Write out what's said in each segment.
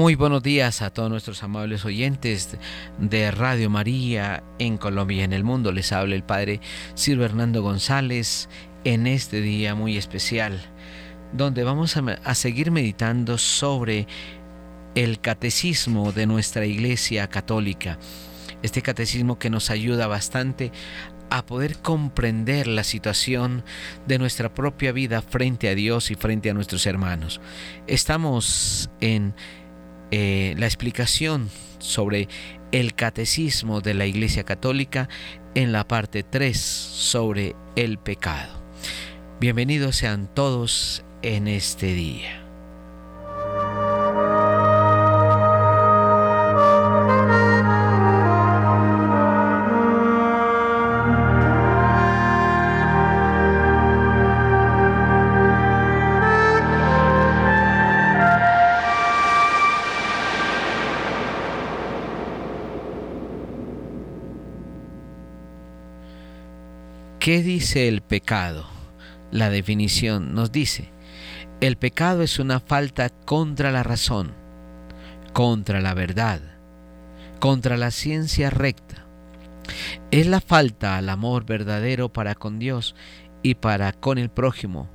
Muy buenos días a todos nuestros amables oyentes de Radio María en Colombia y en el mundo. Les habla el Padre Silvio Hernando González en este día muy especial, donde vamos a seguir meditando sobre el catecismo de nuestra Iglesia Católica. Este catecismo que nos ayuda bastante a poder comprender la situación de nuestra propia vida frente a Dios y frente a nuestros hermanos. Estamos en eh, la explicación sobre el catecismo de la Iglesia Católica en la parte 3 sobre el pecado. Bienvenidos sean todos en este día. ¿Qué dice el pecado? La definición nos dice, el pecado es una falta contra la razón, contra la verdad, contra la ciencia recta. Es la falta al amor verdadero para con Dios y para con el prójimo,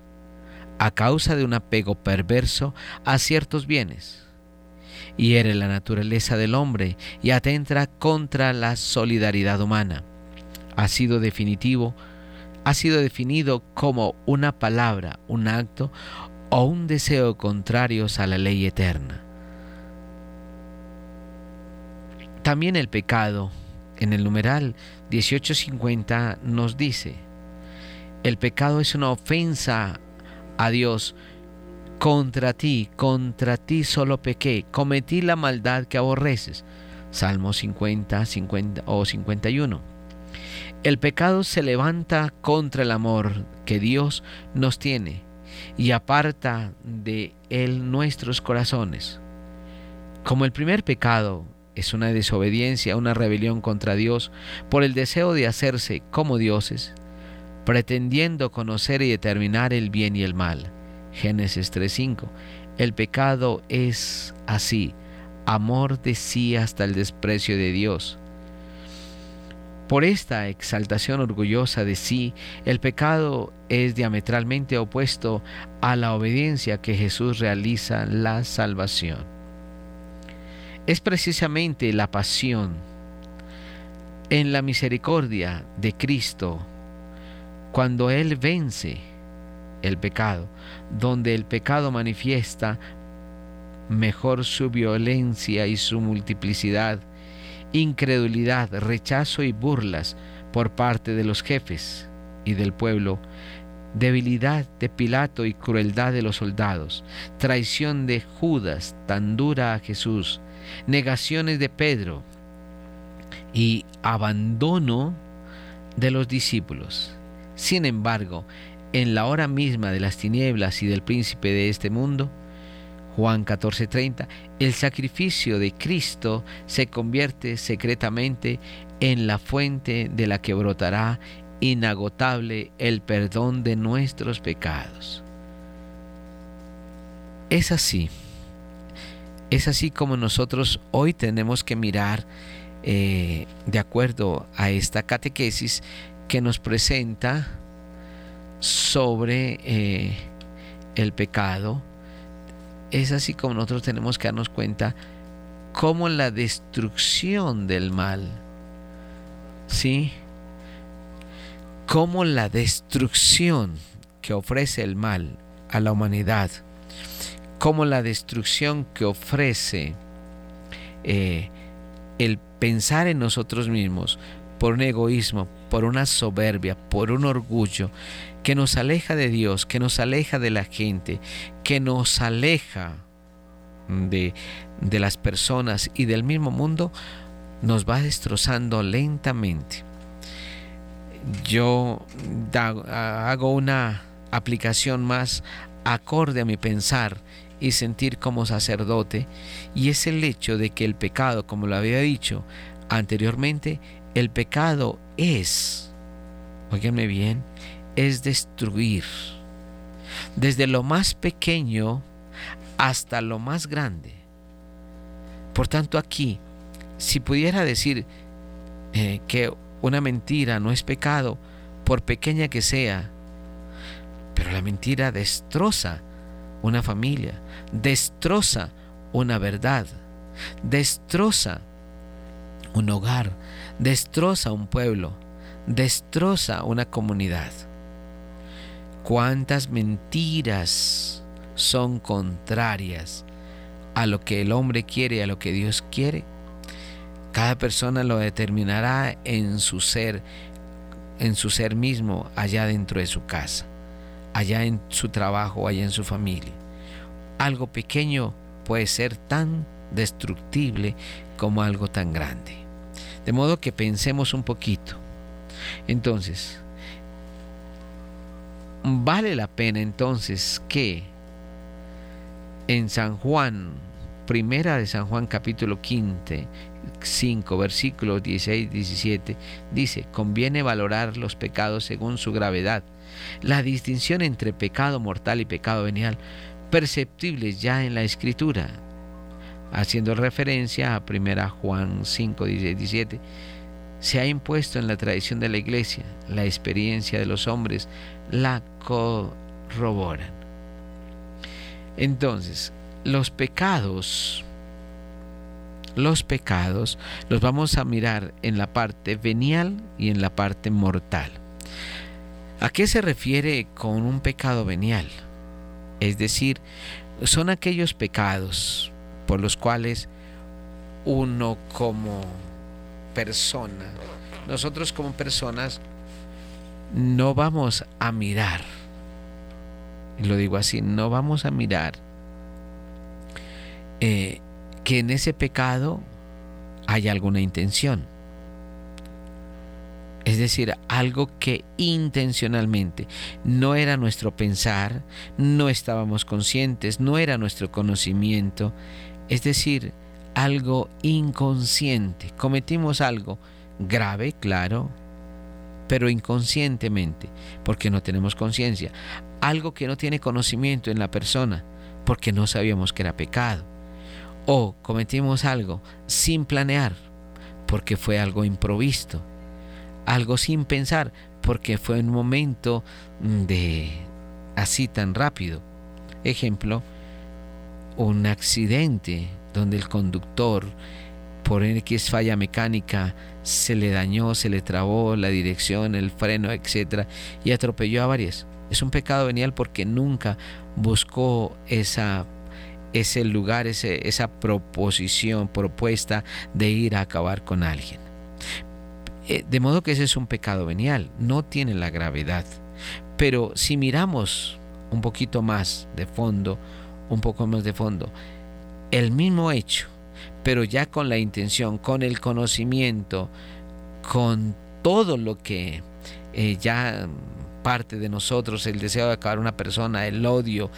a causa de un apego perverso a ciertos bienes. Hiere la naturaleza del hombre y atenta contra la solidaridad humana. Ha sido definitivo ha sido definido como una palabra, un acto o un deseo contrarios a la ley eterna. También el pecado, en el numeral 1850, nos dice, el pecado es una ofensa a Dios. Contra ti, contra ti solo pequé, cometí la maldad que aborreces. Salmo 50, 50 o 51. El pecado se levanta contra el amor que Dios nos tiene y aparta de él nuestros corazones. Como el primer pecado es una desobediencia, una rebelión contra Dios por el deseo de hacerse como dioses, pretendiendo conocer y determinar el bien y el mal. Génesis 3.5. El pecado es así, amor de sí hasta el desprecio de Dios. Por esta exaltación orgullosa de sí, el pecado es diametralmente opuesto a la obediencia que Jesús realiza la salvación. Es precisamente la pasión en la misericordia de Cristo cuando Él vence el pecado, donde el pecado manifiesta mejor su violencia y su multiplicidad incredulidad, rechazo y burlas por parte de los jefes y del pueblo, debilidad de Pilato y crueldad de los soldados, traición de Judas tan dura a Jesús, negaciones de Pedro y abandono de los discípulos. Sin embargo, en la hora misma de las tinieblas y del príncipe de este mundo, Juan 14:30, el sacrificio de Cristo se convierte secretamente en la fuente de la que brotará inagotable el perdón de nuestros pecados. Es así, es así como nosotros hoy tenemos que mirar eh, de acuerdo a esta catequesis que nos presenta sobre eh, el pecado, es así como nosotros tenemos que darnos cuenta cómo la destrucción del mal, ¿sí? Cómo la destrucción que ofrece el mal a la humanidad, cómo la destrucción que ofrece eh, el pensar en nosotros mismos por un egoísmo, por una soberbia, por un orgullo, que nos aleja de Dios, que nos aleja de la gente, que nos aleja de, de las personas y del mismo mundo, nos va destrozando lentamente. Yo hago una aplicación más acorde a mi pensar y sentir como sacerdote, y es el hecho de que el pecado, como lo había dicho anteriormente, el pecado es, óiganme bien, es destruir. Desde lo más pequeño hasta lo más grande. Por tanto aquí, si pudiera decir eh, que una mentira no es pecado, por pequeña que sea, pero la mentira destroza una familia, destroza una verdad, destroza un hogar, destroza un pueblo, destroza una comunidad. ¿Cuántas mentiras son contrarias a lo que el hombre quiere y a lo que Dios quiere? Cada persona lo determinará en su ser, en su ser mismo, allá dentro de su casa, allá en su trabajo, allá en su familia. Algo pequeño puede ser tan destructible como algo tan grande. De modo que pensemos un poquito. Entonces, vale la pena entonces que en San Juan, primera de San Juan capítulo 15, 5 versículos 16 17 dice, conviene valorar los pecados según su gravedad. La distinción entre pecado mortal y pecado venial perceptibles ya en la escritura, haciendo referencia a 1 Juan 5, 17, se ha impuesto en la tradición de la iglesia, la experiencia de los hombres la corroboran. Entonces, los pecados, los pecados los vamos a mirar en la parte venial y en la parte mortal. ¿A qué se refiere con un pecado venial? Es decir, son aquellos pecados por los cuales uno como persona, nosotros como personas, no vamos a mirar, lo digo así, no vamos a mirar eh, que en ese pecado hay alguna intención. Es decir, algo que intencionalmente no era nuestro pensar, no estábamos conscientes, no era nuestro conocimiento. Es decir, algo inconsciente. Cometimos algo grave, claro, pero inconscientemente, porque no tenemos conciencia. Algo que no tiene conocimiento en la persona, porque no sabíamos que era pecado. O cometimos algo sin planear, porque fue algo improvisto algo sin pensar, porque fue un momento de así tan rápido. Ejemplo, un accidente donde el conductor por X falla mecánica se le dañó, se le trabó la dirección, el freno, etc. y atropelló a varias. Es un pecado venial porque nunca buscó esa, ese lugar, esa proposición, propuesta de ir a acabar con alguien. Eh, de modo que ese es un pecado venial, no tiene la gravedad. Pero si miramos un poquito más de fondo, un poco más de fondo, el mismo hecho, pero ya con la intención, con el conocimiento, con todo lo que eh, ya parte de nosotros, el deseo de acabar una persona, el odio,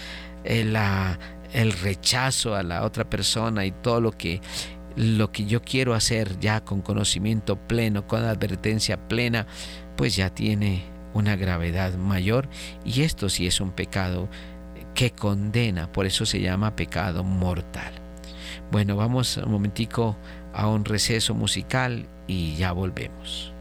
el, eh, el rechazo a la otra persona y todo lo que lo que yo quiero hacer ya con conocimiento pleno, con advertencia plena, pues ya tiene una gravedad mayor y esto sí es un pecado que condena, por eso se llama pecado mortal. Bueno, vamos un momentico a un receso musical y ya volvemos.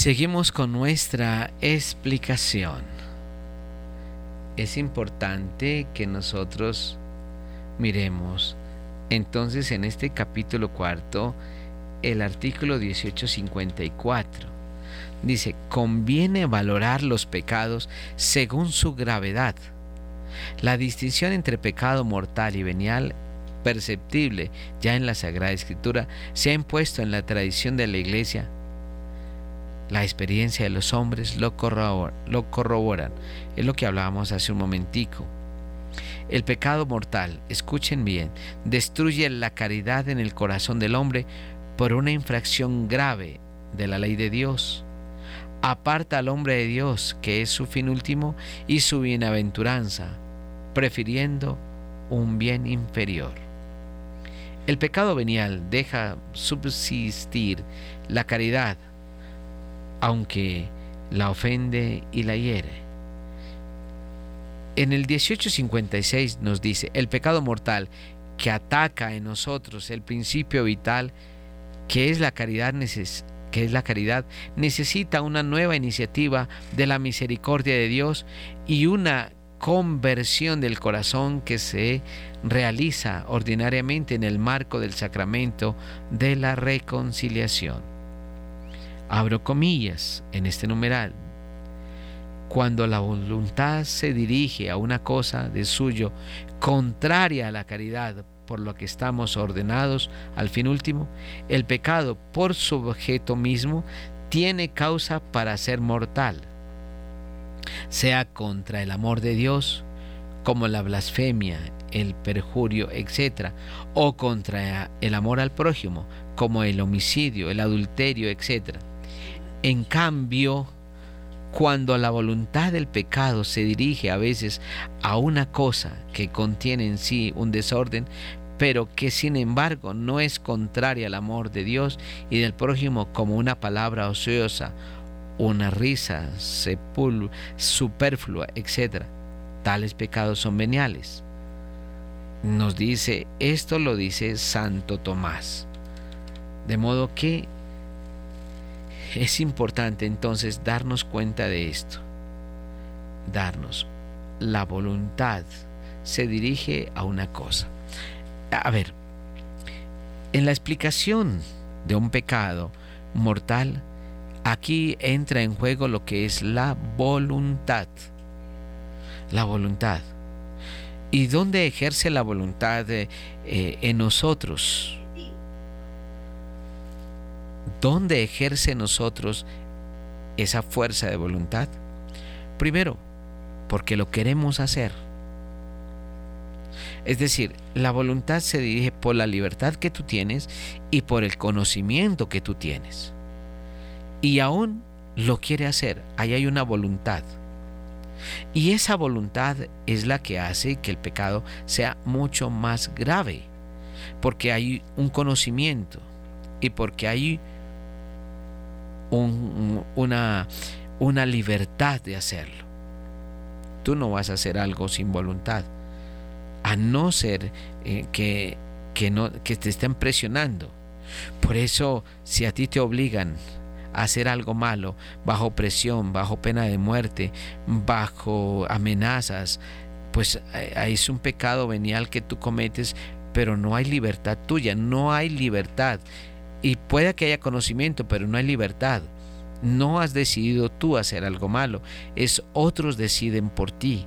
Seguimos con nuestra explicación. Es importante que nosotros miremos entonces en este capítulo cuarto el artículo 1854. Dice, conviene valorar los pecados según su gravedad. La distinción entre pecado mortal y venial perceptible ya en la Sagrada Escritura se ha impuesto en la tradición de la Iglesia la experiencia de los hombres lo, corroboran. Es lo que hablábamos hace un momentico. El pecado mortal, escuchen bien, destruye la caridad en el corazón del hombre por una infracción grave de la ley de Dios. Aparta al hombre de Dios, que es su fin último, y su bienaventuranza, prefiriendo un bien inferior. El pecado venial deja subsistir la caridad aunque la ofende y la hiere. En el 1856 nos dice, el pecado mortal que ataca en nosotros el principio vital que es la caridad que es la caridad, necesita una nueva iniciativa de la misericordia de Dios y una conversión del corazón que se realiza ordinariamente en el marco del sacramento de la reconciliación abro comillas en este numeral, cuando la voluntad se dirige a una cosa de suyo contraria a la caridad por lo que estamos ordenados al fin último, el pecado por su objeto mismo tiene causa para ser mortal, sea contra el amor de Dios, como la blasfemia, el perjurio, etc., o contra el amor al prójimo, como el homicidio, el adulterio, etc. En cambio, cuando la voluntad del pecado se dirige a veces a una cosa que contiene en sí un desorden, pero que sin embargo no es contraria al amor de Dios y del prójimo como una palabra ociosa, una risa superflua, etc. Tales pecados son veniales. Nos dice, esto lo dice Santo Tomás. De modo que es importante entonces darnos cuenta de esto. Darnos. La voluntad se dirige a una cosa. A ver, en la explicación de un pecado mortal, aquí entra en juego lo que es la voluntad. La voluntad. ¿Y dónde ejerce la voluntad eh, en nosotros? ¿Dónde ejerce nosotros esa fuerza de voluntad? Primero, porque lo queremos hacer. Es decir, la voluntad se dirige por la libertad que tú tienes y por el conocimiento que tú tienes. Y aún lo quiere hacer. Ahí hay una voluntad. Y esa voluntad es la que hace que el pecado sea mucho más grave. Porque hay un conocimiento y porque hay una, una libertad de hacerlo. Tú no vas a hacer algo sin voluntad, a no ser eh, que, que, no, que te estén presionando. Por eso, si a ti te obligan a hacer algo malo, bajo presión, bajo pena de muerte, bajo amenazas, pues eh, es un pecado venial que tú cometes, pero no hay libertad tuya, no hay libertad. Y puede que haya conocimiento, pero no hay libertad. No has decidido tú hacer algo malo, es otros deciden por ti.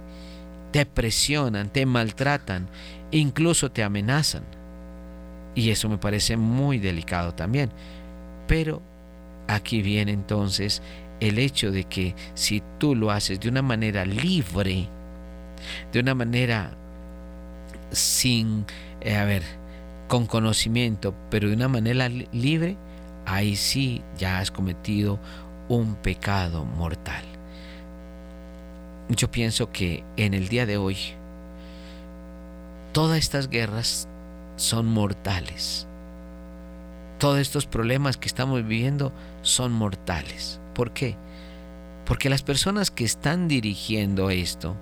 Te presionan, te maltratan, incluso te amenazan. Y eso me parece muy delicado también. Pero aquí viene entonces el hecho de que si tú lo haces de una manera libre, de una manera sin, eh, a ver, con conocimiento, pero de una manera libre, ahí sí ya has cometido un pecado mortal. Yo pienso que en el día de hoy todas estas guerras son mortales. Todos estos problemas que estamos viviendo son mortales. ¿Por qué? Porque las personas que están dirigiendo esto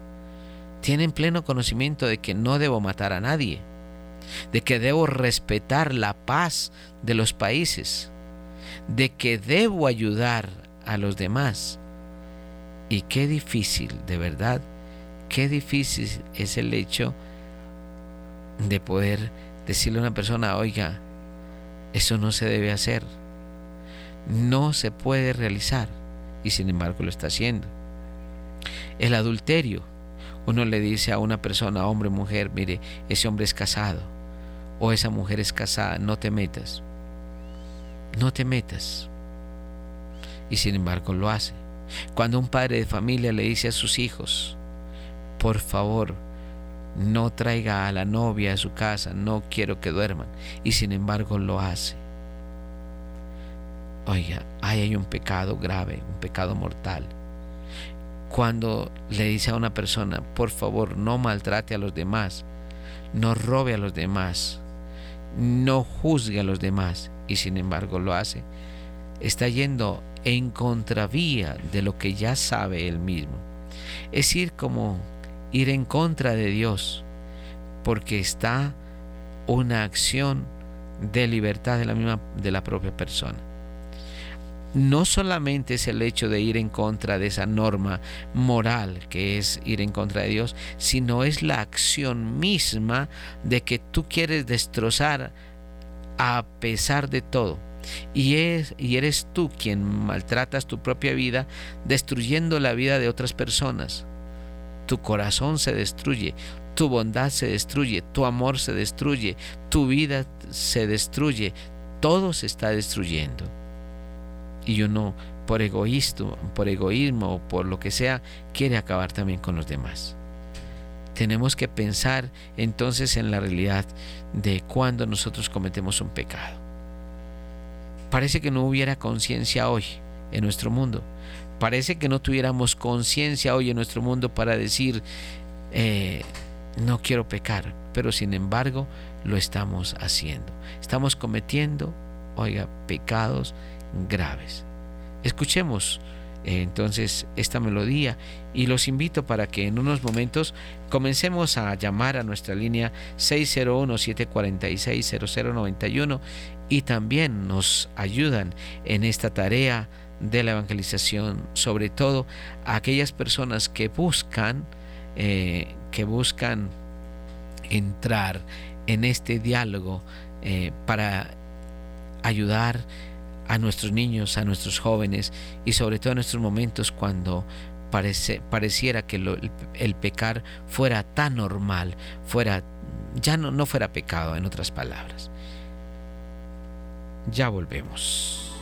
tienen pleno conocimiento de que no debo matar a nadie de que debo respetar la paz de los países, de que debo ayudar a los demás. Y qué difícil, de verdad, qué difícil es el hecho de poder decirle a una persona, oiga, eso no se debe hacer, no se puede realizar, y sin embargo lo está haciendo. El adulterio, uno le dice a una persona, hombre, mujer, mire, ese hombre es casado, o esa mujer es casada, no te metas, no te metas, y sin embargo lo hace. Cuando un padre de familia le dice a sus hijos, por favor, no traiga a la novia a su casa, no quiero que duerman, y sin embargo lo hace. Oiga, ahí hay un pecado grave, un pecado mortal. Cuando le dice a una persona, por favor, no maltrate a los demás, no robe a los demás, no juzgue a los demás, y sin embargo lo hace, está yendo en contravía de lo que ya sabe él mismo. Es ir como ir en contra de Dios, porque está una acción de libertad de la misma de la propia persona. No solamente es el hecho de ir en contra de esa norma moral que es ir en contra de Dios, sino es la acción misma de que tú quieres destrozar a pesar de todo. Y, es, y eres tú quien maltratas tu propia vida destruyendo la vida de otras personas tu corazón se destruye, tu bondad se destruye, tu amor se destruye, tu vida se destruye, todo se está destruyendo. Y uno por egoísmo, por egoísmo o por lo que sea, quiere acabar también con los demás. Tenemos que pensar entonces en la realidad de cuando nosotros cometemos un pecado. Parece que no hubiera conciencia hoy en nuestro mundo, Parece que no tuviéramos conciencia hoy en nuestro mundo para decir, eh, no quiero pecar, pero sin embargo lo estamos haciendo. Estamos cometiendo, oiga, pecados graves. Escuchemos eh, entonces esta melodía y los invito para que en unos momentos comencemos a llamar a nuestra línea 601-746-0091 y también nos ayudan en esta tarea de la evangelización, sobre todo a aquellas personas que buscan, eh, que buscan entrar en este diálogo eh, para ayudar a nuestros niños, a nuestros jóvenes y sobre todo en estos momentos cuando pareciera que el, pecar fuera tan normal, fuera ya no fuera pecado en otras palabras. Ya volvemos.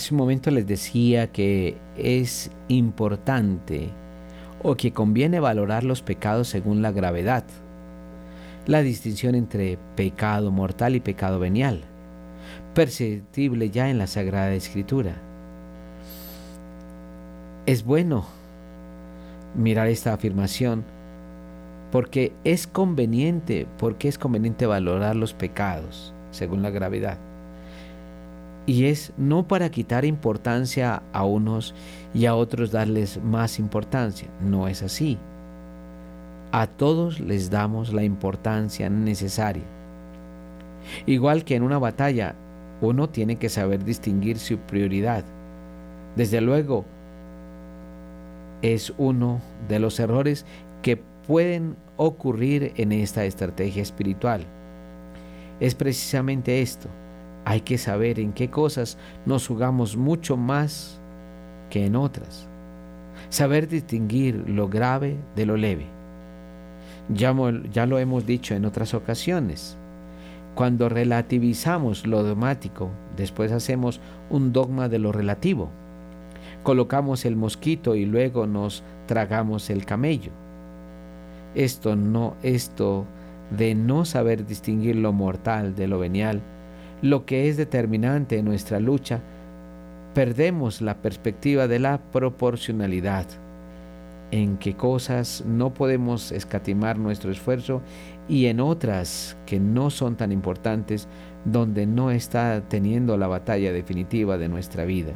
Hace un momento les decía que es importante o que conviene valorar los pecados según la gravedad. La distinción entre pecado mortal y pecado venial, perceptible ya en la Sagrada Escritura. Es bueno mirar esta afirmación porque es conveniente, porque es conveniente valorar los pecados según la gravedad. Y es no para quitar importancia a unos y a otros darles más importancia, no es así. A todos les damos la importancia necesaria. Igual que en una batalla, uno tiene que saber distinguir su prioridad. Desde luego, es uno de los errores que pueden ocurrir en esta estrategia espiritual. Es precisamente esto. Hay que saber en qué cosas nos jugamos mucho más que en otras. Saber distinguir lo grave de lo leve. Ya, lo hemos dicho en otras ocasiones. Cuando relativizamos lo dogmático, después hacemos un dogma de lo relativo colocamos el mosquito y luego nos tragamos el camello. Esto no, esto de no saber distinguir lo mortal de lo venial, lo que es determinante en nuestra lucha, perdemos la perspectiva de la proporcionalidad, en qué cosas no podemos escatimar nuestro esfuerzo y en otras que no son tan importantes, donde no está teniendo la batalla definitiva de nuestra vida.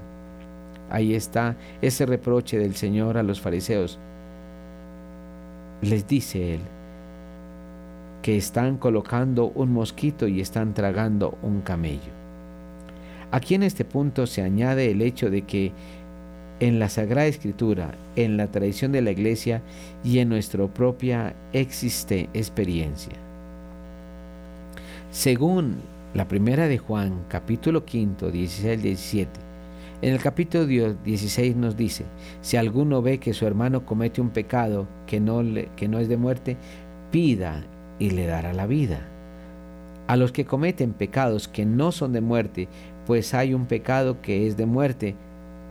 Ahí está ese reproche del Señor a los fariseos. Les dice Él que están colocando un mosquito y están tragando un camello. Aquí en este punto se añade el hecho de que en la Sagrada Escritura, en la tradición de la Iglesia y en nuestra propia existe experiencia. Según la primera de Juan, capítulo 5, 16 17, en el capítulo 16 nos dice, si alguno ve que su hermano comete un pecado que no, que no es de muerte, pida y le dará la vida. A los que cometen pecados que no son de muerte, pues hay un pecado que es de muerte,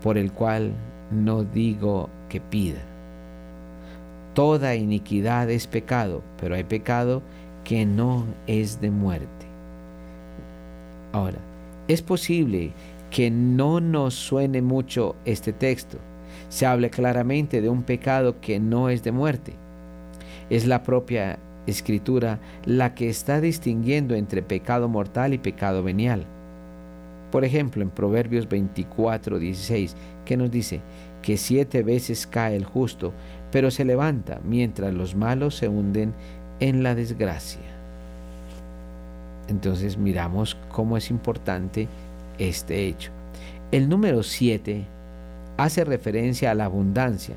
por el cual no digo que pida. Toda iniquidad es pecado, pero hay pecado que no es de muerte. Ahora, es posible que no nos suene mucho este texto. Se habla claramente de un pecado que no es de muerte. Es la propia escritura la que está distinguiendo entre pecado mortal y pecado venial. Por ejemplo, en Proverbios 24, 16, que nos dice que siete veces cae el justo, pero se levanta mientras los malos se hunden en la desgracia. Entonces miramos cómo es importante este hecho. El número 7 hace referencia a la abundancia.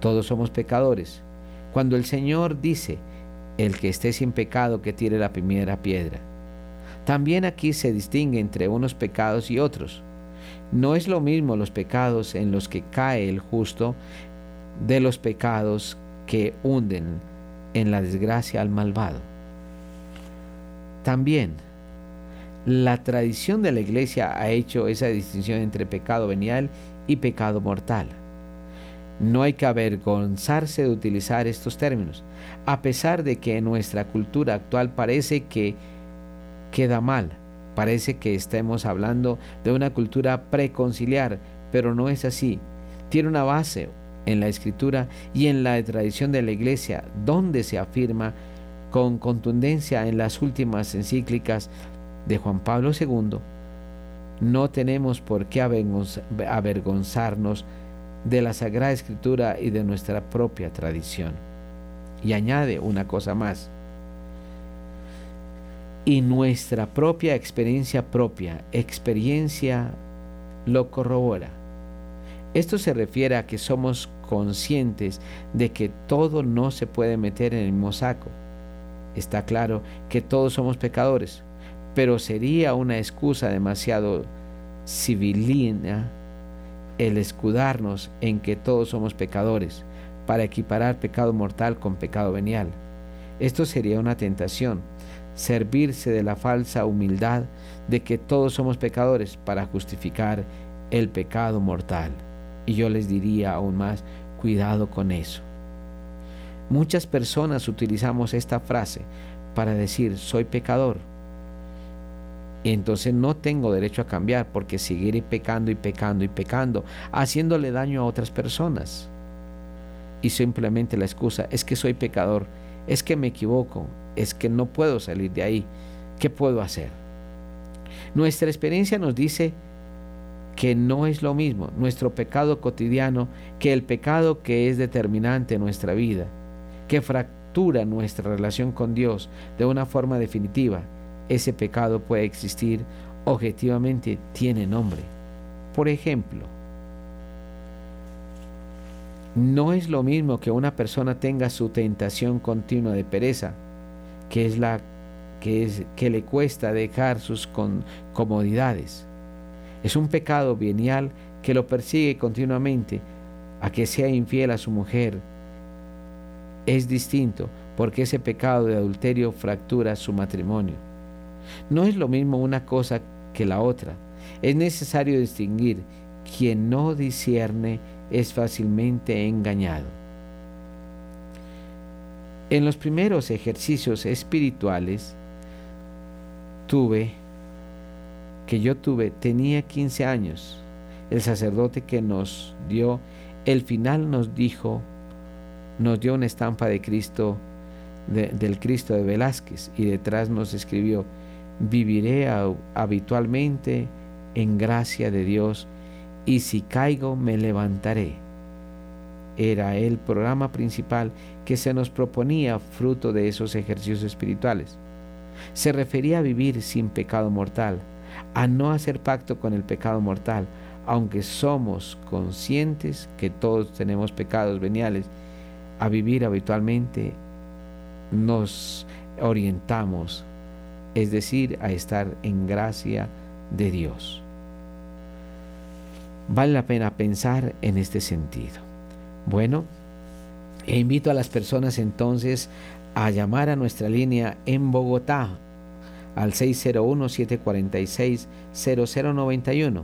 Todos somos pecadores. Cuando el Señor dice, el que esté sin pecado que tire la primera piedra. También aquí se distingue entre unos pecados y otros. No es lo mismo los pecados en los que cae el justo de los pecados que hunden en la desgracia al malvado. También la tradición de la iglesia ha hecho esa distinción entre pecado venial y pecado mortal. No hay que avergonzarse de utilizar estos términos, a pesar de que en nuestra cultura actual parece que queda mal, parece que estemos hablando de una cultura preconciliar, pero no es así. Tiene una base en la escritura y en la tradición de la iglesia, donde se afirma con contundencia en las últimas encíclicas de Juan Pablo II, no tenemos por qué avergonzarnos de la Sagrada Escritura y de nuestra propia tradición. Y añade una cosa más. Y nuestra propia experiencia propia, experiencia lo corrobora. Esto se refiere a que somos conscientes de que todo no se puede meter en el mismo saco. Está claro que todos somos pecadores, pero sería una excusa demasiado civilina el escudarnos en que todos somos pecadores para equiparar pecado mortal con pecado venial. Esto sería una tentación, servirse de la falsa humildad de que todos somos pecadores para justificar el pecado mortal. Y yo les diría aún más, cuidado con eso. Muchas personas utilizamos esta frase para decir soy pecador. Entonces no tengo derecho a cambiar porque seguiré pecando y pecando y pecando, haciéndole daño a otras personas. Y simplemente la excusa es que soy pecador, es que me equivoco, es que no puedo salir de ahí. ¿Qué puedo hacer? Nuestra experiencia nos dice que no es lo mismo nuestro pecado cotidiano que el pecado que es determinante en nuestra vida, que fractura nuestra relación con Dios de una forma definitiva. Ese pecado puede existir objetivamente, tiene nombre. Por ejemplo, no es lo mismo que una persona tenga su tentación continua de pereza, que es la que, le cuesta dejar sus comodidades es un pecado venial que lo persigue continuamente a que sea infiel a su mujer. Es distinto porque ese pecado de adulterio fractura su matrimonio. No es lo mismo una cosa que la otra. Es necesario distinguir. Quien no discierne es fácilmente engañado. En los primeros ejercicios espirituales tuve que yo tuve tenía 15 años. El sacerdote que nos dio el final nos dijo, nos dio una estampa de Cristo, del Cristo de Velázquez, y detrás nos escribió, viviré habitualmente en gracia de Dios, y si caigo me levantaré. Era el programa principal que se nos proponía fruto de esos ejercicios espirituales. Se refería a vivir sin pecado mortal, a no hacer pacto con el pecado mortal, aunque somos conscientes que todos tenemos pecados veniales, a vivir habitualmente nos orientamos, es decir, a estar en gracia de Dios. Vale la pena pensar en este sentido. Bueno, e invito a las personas entonces a llamar a nuestra línea en Bogotá al 601-746-0091.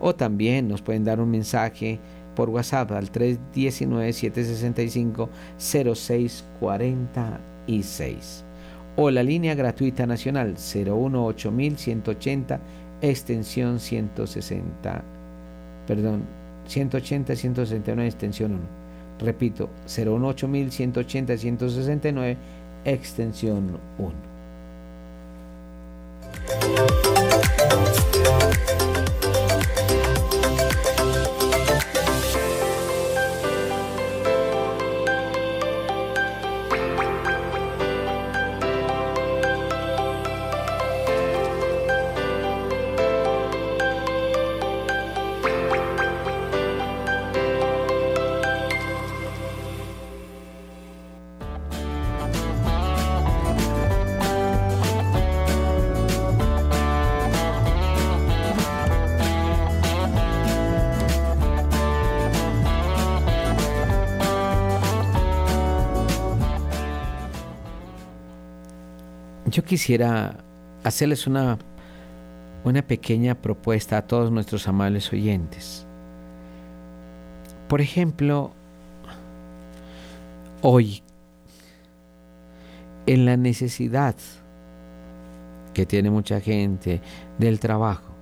O también nos pueden dar un mensaje por WhatsApp al 319-765-0646. O la línea gratuita nacional 018180 extensión 160. Perdón, 180-169 extensión 1. Repito, 018180-169 extensión 1. Quisiera hacerles una, una pequeña propuesta a todos nuestros amables oyentes. Por ejemplo, hoy, en la necesidad que tiene mucha gente del trabajo,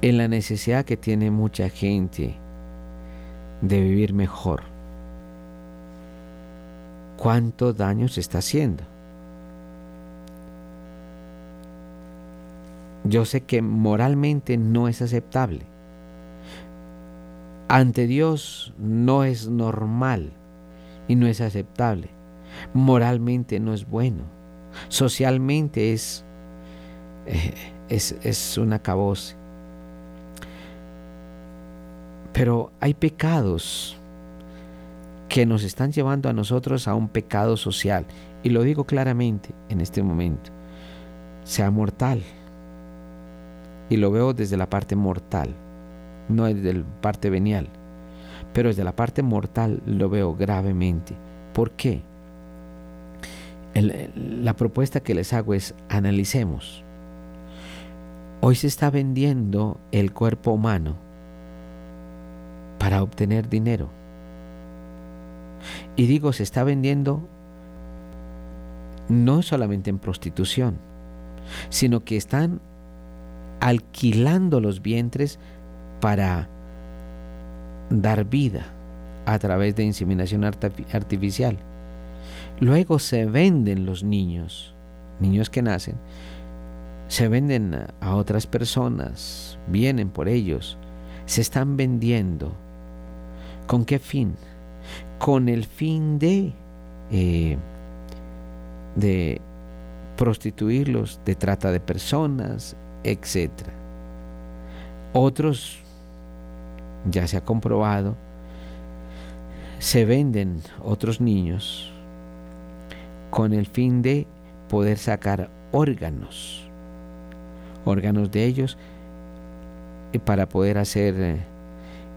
en la necesidad que tiene mucha gente de vivir mejor, ¿cuánto daño se está haciendo? Yo sé que moralmente no es aceptable. Ante Dios no es normal y no es aceptable. Moralmente no es bueno. Socialmente es, eh, es, es una caboce. Pero hay pecados que nos están llevando a nosotros a un pecado social. Y lo digo claramente en este momento. Sea mortal y lo veo desde la parte mortal, no desde la parte venial, pero desde la parte mortal lo veo gravemente. ¿Por qué? la propuesta que les hago es analicemos. Hoy se está vendiendo el cuerpo humano para obtener dinero. Y digo, se está vendiendo no solamente en prostitución, sino que están alquilando los vientres para dar vida a través de inseminación artificial. Luego se venden los niños, niños que nacen, se venden a otras personas, vienen por ellos, se están vendiendo. ¿Con qué fin? Con el fin de, eh, de prostituirlos, de trata de personas, etc. Otros, ya se ha comprobado, se venden otros niños con el fin de poder sacar órganos, órganos de ellos eh, para poder hacer eh,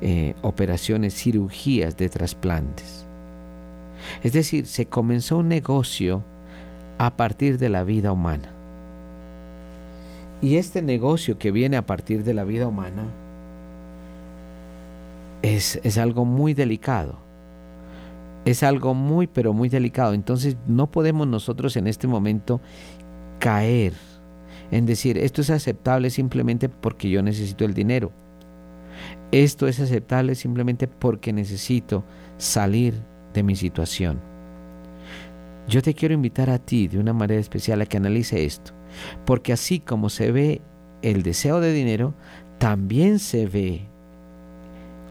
eh, operaciones, cirugías de trasplantes. Es decir, se comenzó un negocio a partir de la vida humana. Y este negocio que viene a partir de la vida humana es, es algo muy delicado. Es algo muy, pero muy delicado. Entonces no podemos nosotros en este momento caer en decir, esto es aceptable simplemente porque yo necesito el dinero. Esto es aceptable simplemente porque necesito salir de mi situación. Yo te quiero invitar a ti de una manera especial a que analice esto. Porque así como se ve el deseo de dinero, también se ve,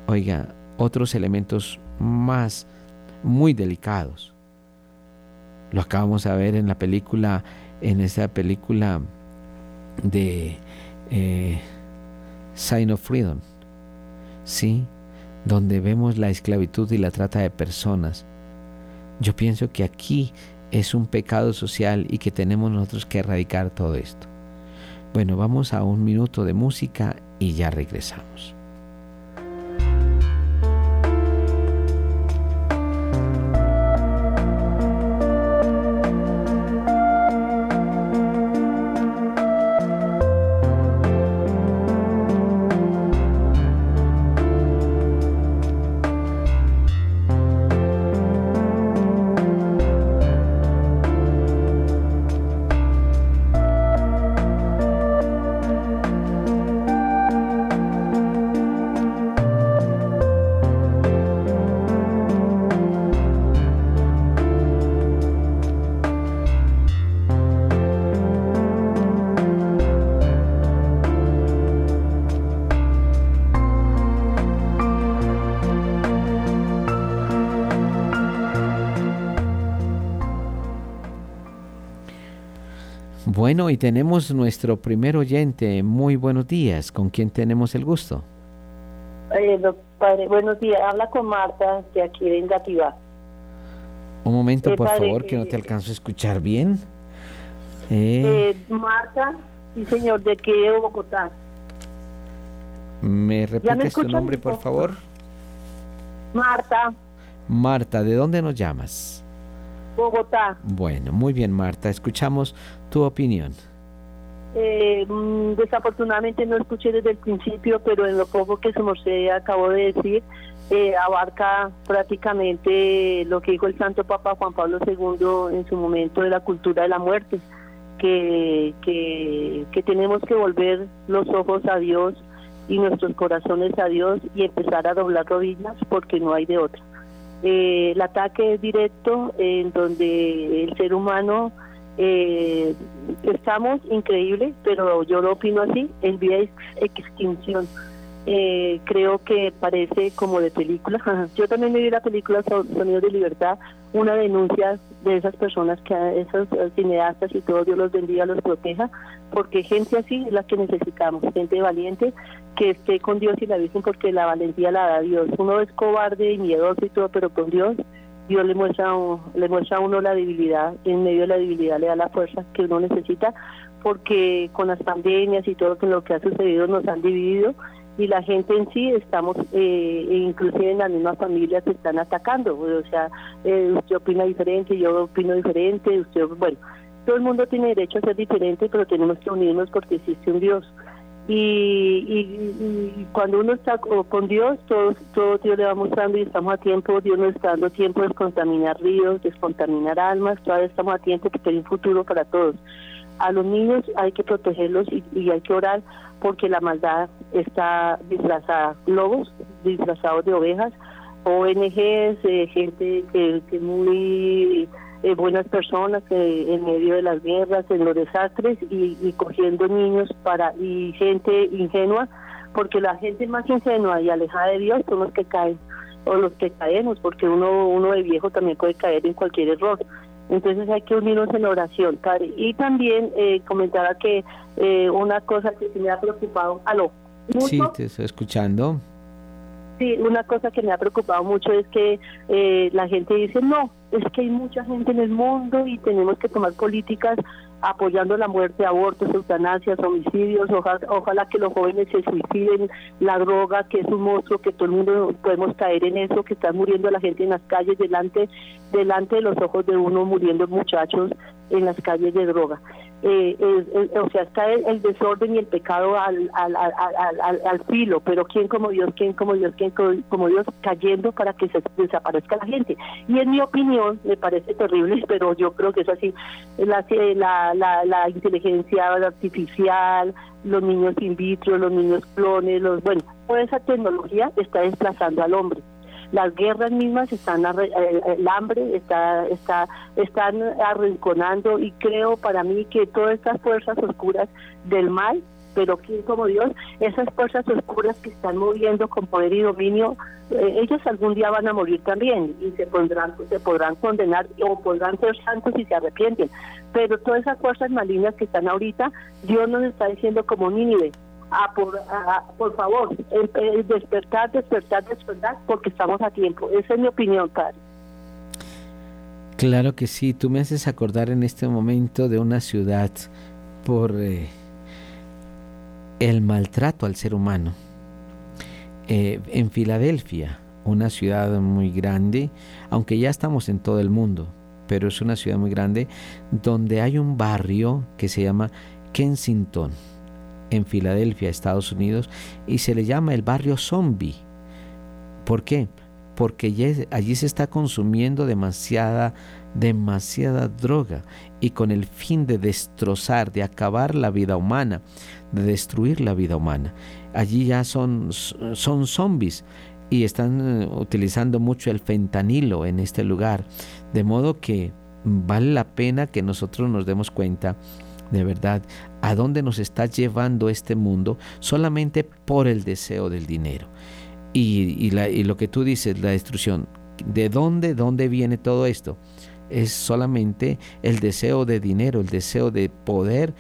oiga, otros elementos más muy delicados. Lo acabamos de ver en la película, en esa película de eh, Sign of Freedom, ¿sí? Donde vemos la esclavitud y la trata de personas. Yo pienso que aquí es un pecado social y que tenemos nosotros que erradicar todo esto. Bueno, vamos a un minuto de música y ya regresamos. Y tenemos nuestro primer oyente. Muy buenos días. ¿Con quién tenemos el gusto? Eh, padre, buenos días. Habla con Marta de aquí de Ingativa. Un momento, eh, por favor, que no te alcanzo a escuchar bien. Eh, Marta, sí señor, de de Bogotá. ¿Me repites tu nombre, por favor? Marta. Marta, ¿de dónde nos llamas? Bogotá. Bueno, muy bien, Marta. Escuchamos tu opinión. Eh, mm, desafortunadamente no escuché desde el principio, pero en lo poco que su merced acabó de decir, eh, abarca prácticamente lo que dijo el Santo Papa Juan Pablo II en su momento de la cultura de la muerte, que, que, que tenemos que volver los ojos a Dios y nuestros corazones a Dios y empezar a doblar rodillas porque no hay de otra. Eh, el ataque es directo en donde el ser humano eh, estamos increíbles, pero yo lo opino así, en vía de extinción. Eh, creo que parece como de película. Yo también me vi la película Sonidos de Libertad, una denuncia de esas personas, que esos cineastas y todo, Dios los bendiga, los proteja, porque gente así es la que necesitamos, gente valiente que esté con Dios y la Virgen, porque la valentía la da Dios. Uno es cobarde y miedoso y todo, pero con Dios Dios le muestra, le muestra a uno la debilidad, en medio de la debilidad le da la fuerza que uno necesita, porque con las pandemias y todo lo que ha sucedido nos han dividido y la gente en sí estamos, eh, e inclusive en las mismas familias se están atacando, o sea, eh, usted opina diferente, yo opino diferente, usted, bueno, todo el mundo tiene derecho a ser diferente, pero tenemos que unirnos porque existe un Dios. Y, cuando uno está con Dios, todo, todo Dios le va mostrando y estamos a tiempo, Dios nos está dando tiempo de descontaminar ríos, descontaminar almas, todavía estamos a tiempo que hay un futuro para todos. A los niños hay que protegerlos y, hay que orar porque la maldad está disfrazada, lobos disfrazados de ovejas, ONGs, eh, gente que, muy eh, buenas personas en medio de las guerras, en los desastres y, cogiendo niños para y gente ingenua, porque la gente más ingenua y alejada de Dios son los que caen o los que caemos, porque uno uno de viejo también puede caer en cualquier error. Entonces hay que unirnos en oración, Cari. Y también eh, comentaba que eh, una cosa que me ha preocupado, aló. Sí, te estoy escuchando. Sí, una cosa que me ha preocupado mucho es que eh, la gente dice, no, es que hay mucha gente en el mundo y tenemos que tomar políticas apoyando la muerte, abortos, eutanasias, homicidios, ojalá, que los jóvenes se suiciden, la droga, que es un monstruo, que todo el mundo podemos caer en eso, que está muriendo la gente en las calles delante, delante de los ojos de uno, muriendo muchachos en las calles de droga eh, o sea, está el, desorden y el pecado al, al, al, al, filo, pero ¿quién como Dios, quién como Dios, quién como Dios cayendo para que se desaparezca la gente? Y en mi opinión, me parece terrible, pero yo creo que es así, la, la, la, inteligencia artificial, los niños in vitro, los niños clones, los bueno, toda esa tecnología está desplazando al hombre. Las guerras mismas están eh, el hambre está está están arrinconando y creo para mí que todas estas fuerzas oscuras del mal pero que como Dios, esas fuerzas oscuras que están moviendo con poder y dominio, eh, ellos algún día van a morir también y se pondrán, se podrán condenar o podrán ser santos y se arrepienten. Pero todas esas fuerzas malignas que están ahorita, Dios nos está diciendo como Nínive, por, favor, despertar, despertar, despertar, porque estamos a tiempo. Esa es mi opinión, Cari. Claro que sí, tú me haces acordar en este momento de una ciudad por eh, el maltrato al ser humano. Eh, en Filadelfia, una ciudad muy grande, aunque ya estamos en todo el mundo, pero es una ciudad muy grande donde hay un barrio que se llama Kensington en Filadelfia, Estados Unidos, y se le llama el barrio zombie. ¿Por qué? Porque allí se está consumiendo demasiada, demasiada droga y con el fin de destrozar, de acabar la vida humana, de destruir la vida humana. Allí ya son, son zombies y están eh, utilizando mucho el fentanilo en este lugar, de modo que vale la pena que nosotros nos demos cuenta de verdad a dónde nos está llevando este mundo solamente por el deseo del dinero. Y, lo que tú dices, la destrucción, ¿de dónde, dónde viene todo esto? Es solamente el deseo de dinero, el deseo de poder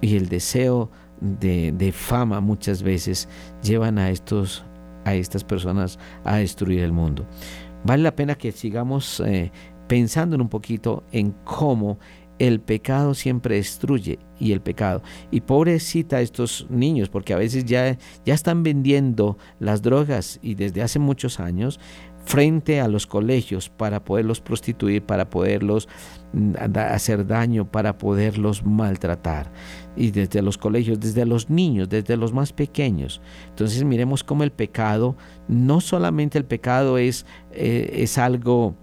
y el deseo de, fama muchas veces llevan a, estos, a estas personas a destruir el mundo. Vale la pena que sigamos eh, pensando un poquito en cómo el pecado siempre destruye y el pecado. Y pobrecita estos niños, porque a veces ya, ya están vendiendo las drogas y desde hace muchos años frente a los colegios para poderlos prostituir, para poderlos mm, hacer daño, para poderlos maltratar. Y desde los colegios, desde los niños, desde los más pequeños. Entonces miremos cómo el pecado, no solamente el pecado es, eh, es algo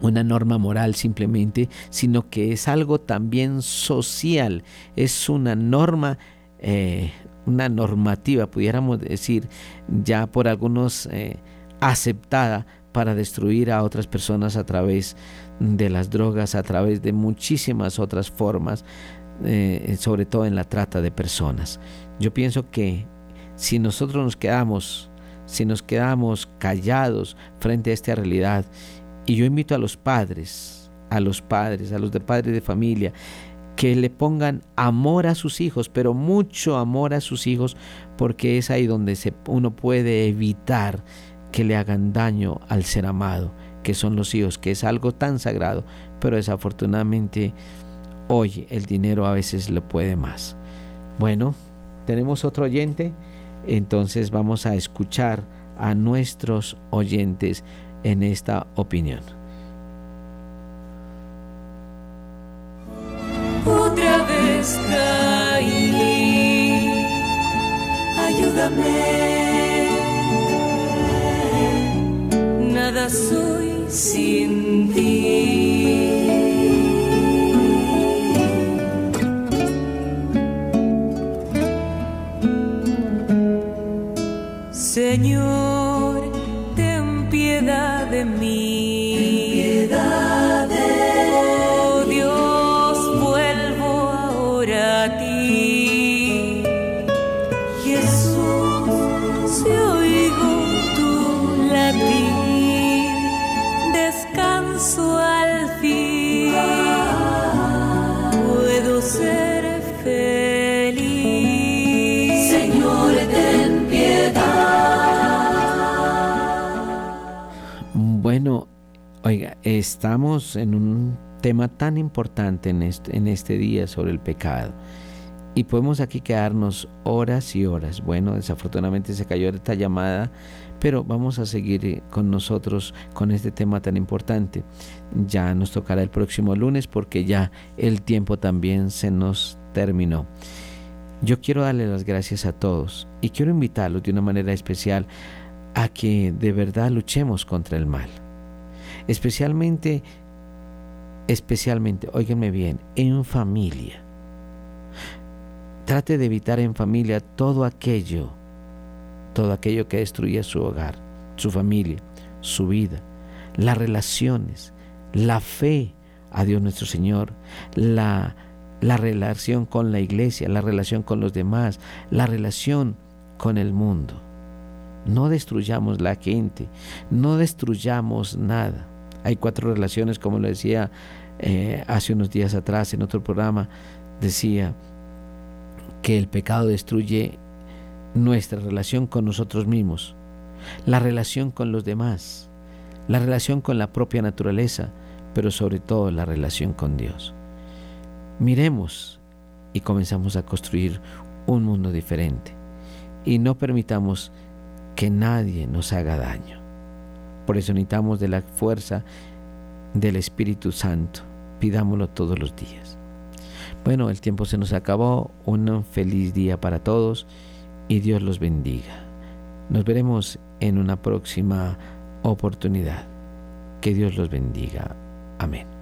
una norma moral simplemente, sino que es algo también social, es una norma, eh, una normativa, pudiéramos decir, ya por algunos eh, aceptada para destruir a otras personas a través de las drogas, a través de muchísimas otras formas, eh, sobre todo en la trata de personas. Yo pienso que si nosotros nos quedamos, si nos quedamos callados frente a esta realidad y yo invito a los padres, a los padres, a los de padres de familia, que le pongan amor a sus hijos, pero mucho amor a sus hijos, porque es ahí donde se, uno puede evitar que le hagan daño al ser amado, que son los hijos, que es algo tan sagrado, pero desafortunadamente hoy el dinero a veces le puede más. Bueno, tenemos otro oyente, entonces vamos a escuchar a nuestros oyentes en esta opinión. Otra vez caí ayúdame. Nada soy sin estamos en un tema tan importante en este, en este día sobre el pecado. Y podemos aquí quedarnos horas y horas. Bueno, desafortunadamente se cayó esta llamada, pero vamos a seguir eh, con nosotros con este tema tan importante. Ya nos tocará el próximo lunes porque ya el tiempo también se nos terminó. Yo quiero darle las gracias a todos y quiero invitarlos de una manera especial a que de verdad luchemos contra el mal. Especialmente, especialmente, óiganme bien, en familia. Trate de evitar en familia todo aquello, todo aquello que destruye su hogar, su familia, su vida, las relaciones, la fe a Dios nuestro Señor, la, la relación con la iglesia, la relación con los demás, la relación con el mundo. No destruyamos la gente, no destruyamos nada. Hay cuatro relaciones, como lo decía eh, hace unos días atrás en otro programa, decía que el pecado destruye nuestra relación con nosotros mismos, la relación con los demás, la relación con la propia naturaleza, pero sobre todo la relación con Dios. Miremos y comenzamos a construir un mundo diferente y no permitamos que nadie nos haga daño. Por eso necesitamos de la fuerza del Espíritu Santo. Pidámoslo todos los días. Bueno, el tiempo se nos acabó. Un feliz día para todos y Dios los bendiga. Nos veremos en una próxima oportunidad. Que Dios los bendiga. Amén.